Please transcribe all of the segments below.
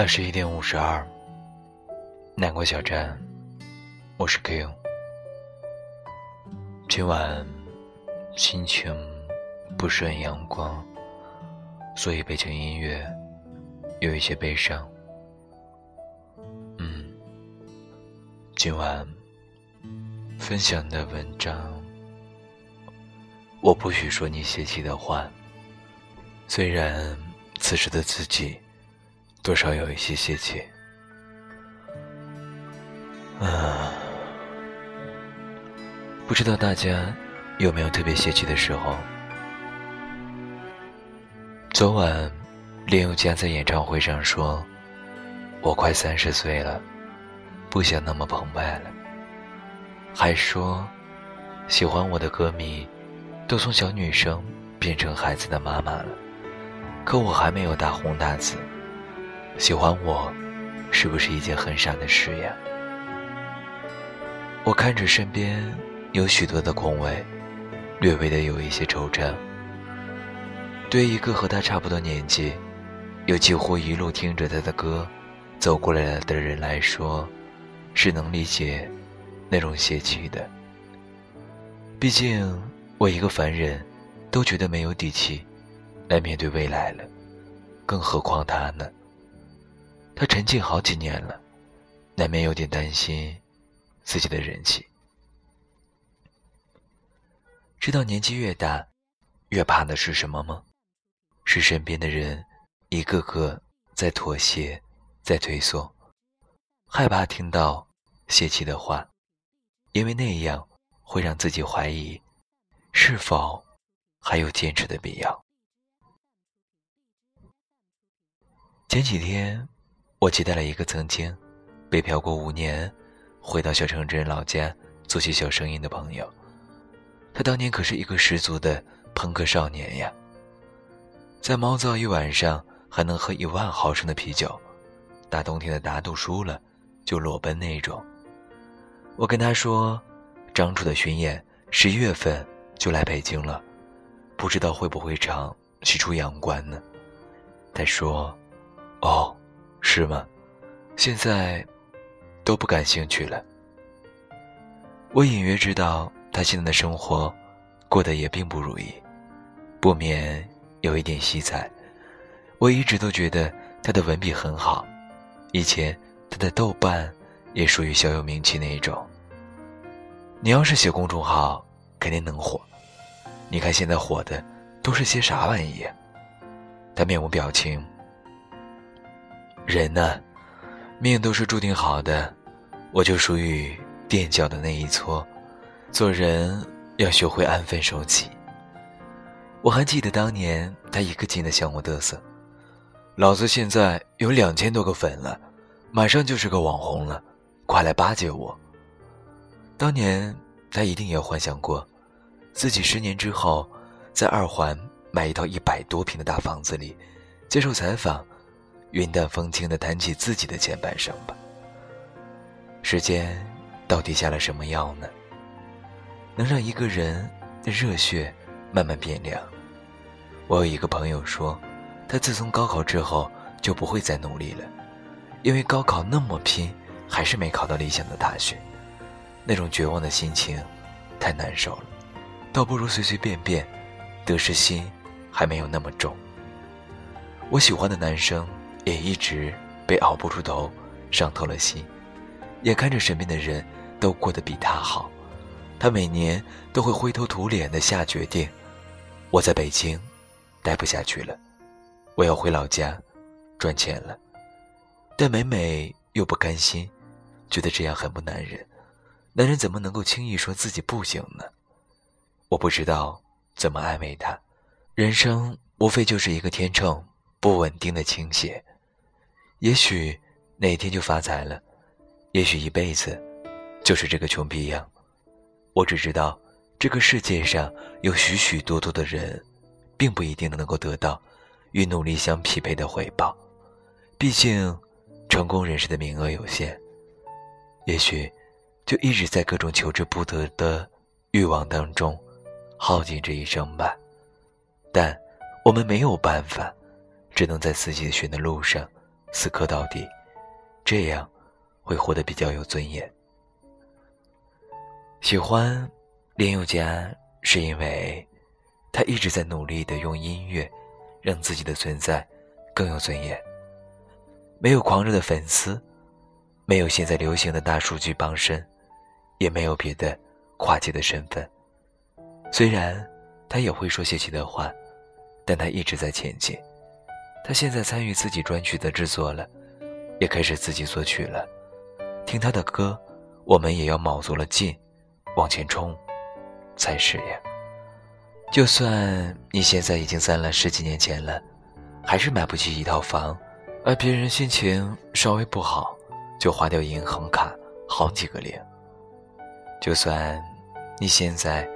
二十一点五十二，南国小站，我是 Q。今晚心情不是很阳光，所以背景音乐有一些悲伤。嗯，今晚分享的文章，我不许说你泄气的话，虽然此时的自己。多少有一些泄气，啊，不知道大家有没有特别泄气的时候？昨晚，林宥嘉在演唱会上说：“我快三十岁了，不想那么澎湃了。”还说：“喜欢我的歌迷，都从小女生变成孩子的妈妈了，可我还没有大红大紫。”喜欢我，是不是一件很傻的事呀？我看着身边有许多的空位，略微的有一些惆怅。对一个和他差不多年纪，又几乎一路听着他的歌走过来的人来说，是能理解那种泄气的。毕竟我一个凡人，都觉得没有底气来面对未来了，更何况他呢？他沉寂好几年了，难免有点担心自己的人气。知道年纪越大，越怕的是什么吗？是身边的人一个个在妥协，在退缩，害怕听到泄气的话，因为那样会让自己怀疑是否还有坚持的必要。前几天。我接待了一个曾经北漂过五年，回到小城镇老家做起小生意的朋友。他当年可是一个十足的朋克少年呀，在毛躁一晚上还能喝一万毫升的啤酒，大冬天的打赌输了就裸奔那种。我跟他说，张楚的巡演十一月份就来北京了，不知道会不会唱喜出阳关呢？他说：“哦。”是吗？现在都不感兴趣了。我隐约知道他现在的生活过得也并不如意，不免有一点惜才。我一直都觉得他的文笔很好，以前他的豆瓣也属于小有名气那一种。你要是写公众号，肯定能火。你看现在火的都是些啥玩意？他面无表情。人呢，命都是注定好的，我就属于垫脚的那一撮。做人要学会安分守己。我还记得当年他一个劲的向我嘚瑟：“老子现在有两千多个粉了，马上就是个网红了，快来巴结我。”当年他一定也幻想过，自己十年之后，在二环买一套一百多平的大房子里，接受采访。云淡风轻地谈起自己的前半生吧。时间到底下了什么药呢？能让一个人的热血慢慢变凉？我有一个朋友说，他自从高考之后就不会再努力了，因为高考那么拼，还是没考到理想的大学，那种绝望的心情太难受了，倒不如随随便便，得失心还没有那么重。我喜欢的男生。也一直被熬不出头，伤透了心。眼看着身边的人都过得比他好，他每年都会灰头土脸的下决定：我在北京待不下去了，我要回老家赚钱了。但每每又不甘心，觉得这样很不男人。男人怎么能够轻易说自己不行呢？我不知道怎么安慰他。人生无非就是一个天秤不稳定的倾斜。也许哪天就发财了，也许一辈子就是这个穷逼样。我只知道，这个世界上有许许多多的人，并不一定能够得到与努力相匹配的回报。毕竟，成功人士的名额有限。也许，就一直在各种求之不得的欲望当中耗尽这一生吧。但我们没有办法，只能在自己的选的路上。死磕到底，这样会活得比较有尊严。喜欢林宥嘉，是因为他一直在努力的用音乐让自己的存在更有尊严。没有狂热的粉丝，没有现在流行的大数据傍身，也没有别的跨界的身份。虽然他也会说泄气的话，但他一直在前进。他现在参与自己专曲的制作了，也开始自己作曲了。听他的歌，我们也要卯足了劲，往前冲，才是呀。就算你现在已经攒了十几年前了，还是买不起一套房，而别人心情稍微不好，就花掉银行卡好几个零。就算你现在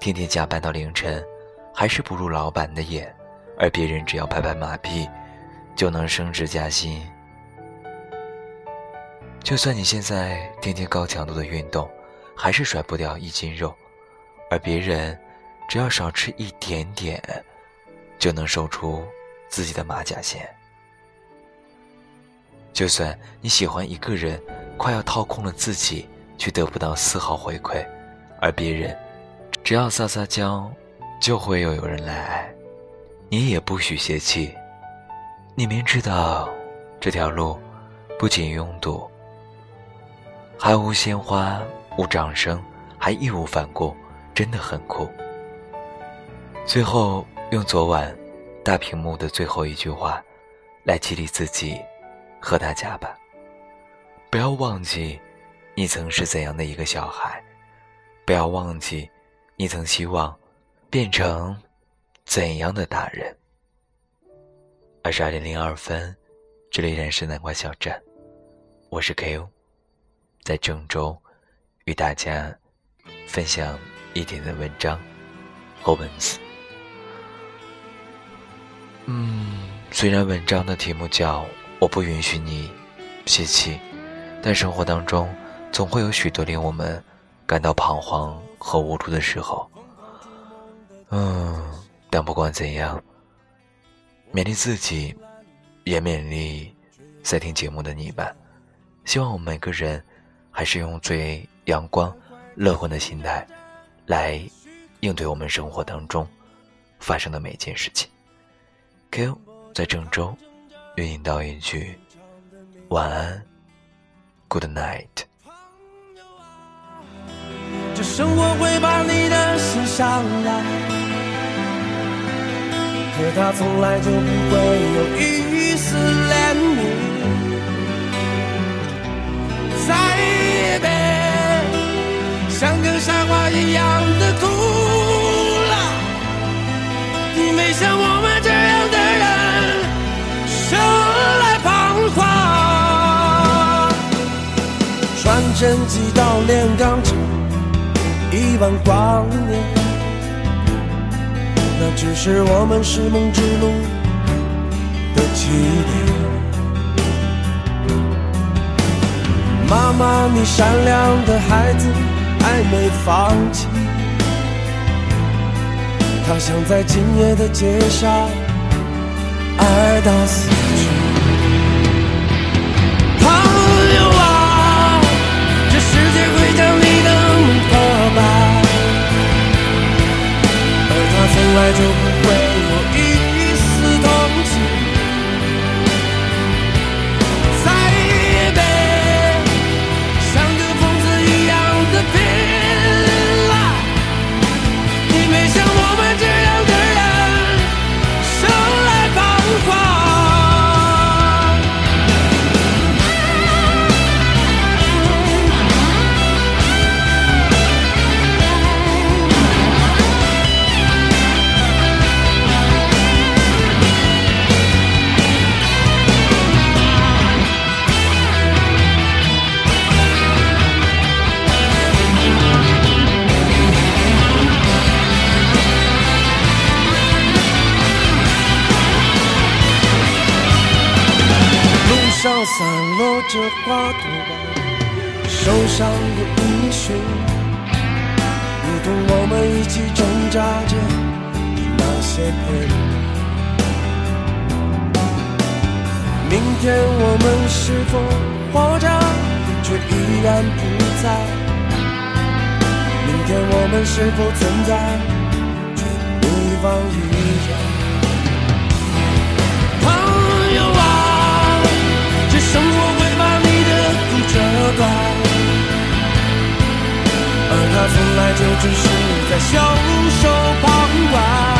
天天加班到凌晨，还是不入老板的眼。而别人只要拍拍马屁，就能升职加薪。就算你现在天天高强度的运动，还是甩不掉一斤肉，而别人只要少吃一点点，就能瘦出自己的马甲线。就算你喜欢一个人，快要掏空了自己，却得不到丝毫回馈，而别人只要撒撒娇，就会又有人来爱。你也不许泄气，你明知道这条路不仅拥堵，还无鲜花、无掌声，还义无反顾，真的很酷。最后用昨晚大屏幕的最后一句话来激励自己和大家吧：不要忘记你曾是怎样的一个小孩，不要忘记你曾希望变成。怎样的大人？二十二点零二分，这里依然是南瓜小镇，我是 K.O，在郑州与大家分享一点的文章和文字。嗯，虽然文章的题目叫“我不允许你泄气”，但生活当中总会有许多令我们感到彷徨和无助的时候。嗯。但不管怎样，勉励自己，也勉励在听节目的你们。希望我们每个人还是用最阳光、乐观的心态来应对我们生活当中发生的每件事情。Q 在郑州，愿您道一句晚安，Good night。这生活会把你的心上来。可他从来就不会有一丝怜悯，再别像个傻瓜一样的哭了，你没像我们这样的人生来彷徨，传真机到炼钢厂，一万光年。那只是我们是梦之路的起点。妈妈，你善良的孩子还没放弃，他想在今夜的街上爱到死来就上散落着花朵，受伤的英雄，如同我们一起挣扎着的那些片。明天我们是否活着，却依然不在？明天我们是否存在？一依一。而他从来就只是在袖手旁观。